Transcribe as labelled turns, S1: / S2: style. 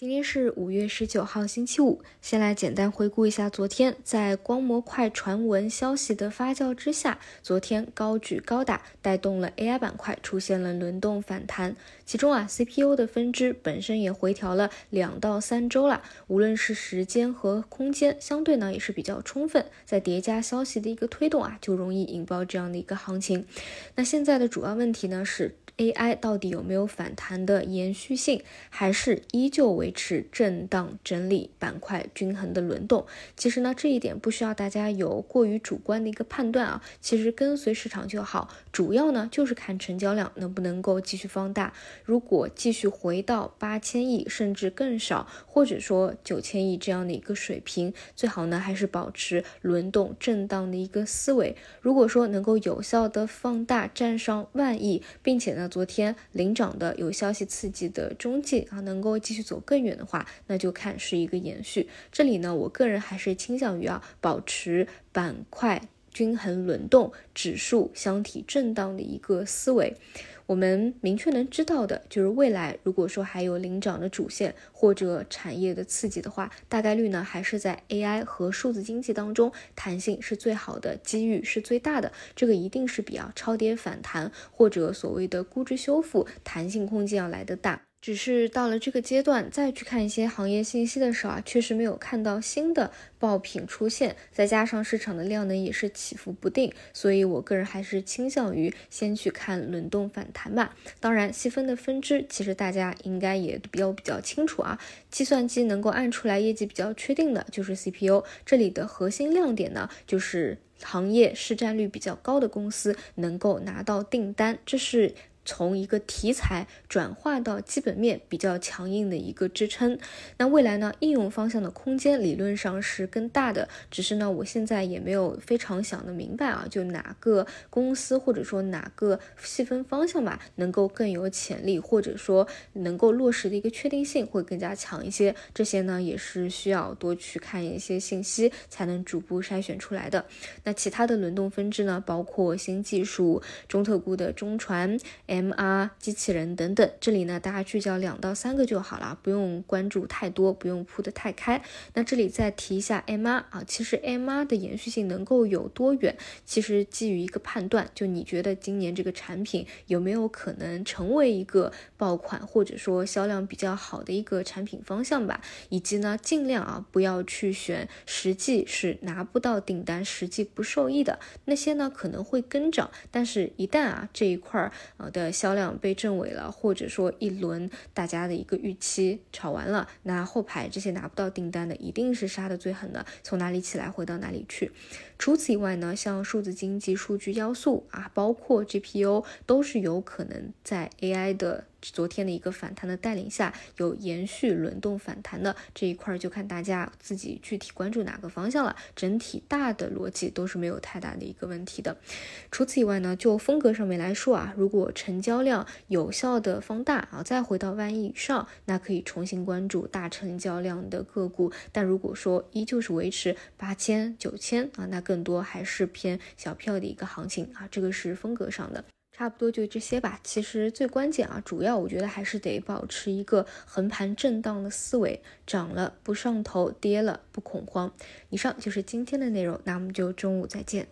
S1: 今天是五月十九号，星期五。先来简单回顾一下昨天，在光模块传闻消息的发酵之下，昨天高举高打，带动了 AI 板块出现了轮动反弹。其中啊，CPU 的分支本身也回调了两到三周了，无论是时间和空间，相对呢也是比较充分。在叠加消息的一个推动啊，就容易引爆这样的一个行情。那现在的主要问题呢是。AI 到底有没有反弹的延续性，还是依旧持震荡整理、板块均衡的轮动？其实呢，这一点不需要大家有过于主观的一个判断啊，其实跟随市场就好。主要呢就是看成交量能不能够继续放大。如果继续回到八千亿甚至更少，或者说九千亿这样的一个水平，最好呢还是保持轮动震荡的一个思维。如果说能够有效的放大，站上万亿，并且呢。昨天领涨的有消息刺激的中继啊，能够继续走更远的话，那就看是一个延续。这里呢，我个人还是倾向于啊，保持板块均衡轮动、指数箱体震荡的一个思维。我们明确能知道的就是，未来如果说还有领涨的主线或者产业的刺激的话，大概率呢还是在 AI 和数字经济当中，弹性是最好的，机遇是最大的。这个一定是比啊超跌反弹或者所谓的估值修复弹性空间要来的大。只是到了这个阶段，再去看一些行业信息的时候啊，确实没有看到新的爆品出现，再加上市场的量能也是起伏不定，所以我个人还是倾向于先去看轮动反弹吧。当然，细分的分支其实大家应该也比较比较清楚啊。计算机能够按出来业绩比较确定的就是 CPU，这里的核心亮点呢，就是行业市占率比较高的公司能够拿到订单，这是。从一个题材转化到基本面比较强硬的一个支撑，那未来呢，应用方向的空间理论上是更大的，只是呢，我现在也没有非常想得明白啊，就哪个公司或者说哪个细分方向吧，能够更有潜力，或者说能够落实的一个确定性会更加强一些，这些呢也是需要多去看一些信息才能逐步筛选出来的。那其他的轮动分支呢，包括新技术、中特估的中传。M R 机器人等等，这里呢大家聚焦两到三个就好了，不用关注太多，不用铺得太开。那这里再提一下 M R 啊，其实 M R 的延续性能够有多远？其实基于一个判断，就你觉得今年这个产品有没有可能成为一个爆款，或者说销量比较好的一个产品方向吧？以及呢，尽量啊不要去选实际是拿不到订单、实际不受益的那些呢，可能会跟涨，但是一旦啊这一块儿啊的。销量被证伪了，或者说一轮大家的一个预期炒完了，那后排这些拿不到订单的，一定是杀的最狠的，从哪里起来回到哪里去。除此以外呢，像数字经济、数据要素啊，包括 GPU，都是有可能在 AI 的。昨天的一个反弹的带领下，有延续轮动反弹的这一块，就看大家自己具体关注哪个方向了。整体大的逻辑都是没有太大的一个问题的。除此以外呢，就风格上面来说啊，如果成交量有效的放大啊，再回到万亿以上，那可以重新关注大成交量的个股。但如果说依旧是维持八千、九千啊，那更多还是偏小票的一个行情啊，这个是风格上的。差不多就这些吧。其实最关键啊，主要我觉得还是得保持一个横盘震荡的思维，涨了不上头，跌了不恐慌。以上就是今天的内容，那我们就中午再见。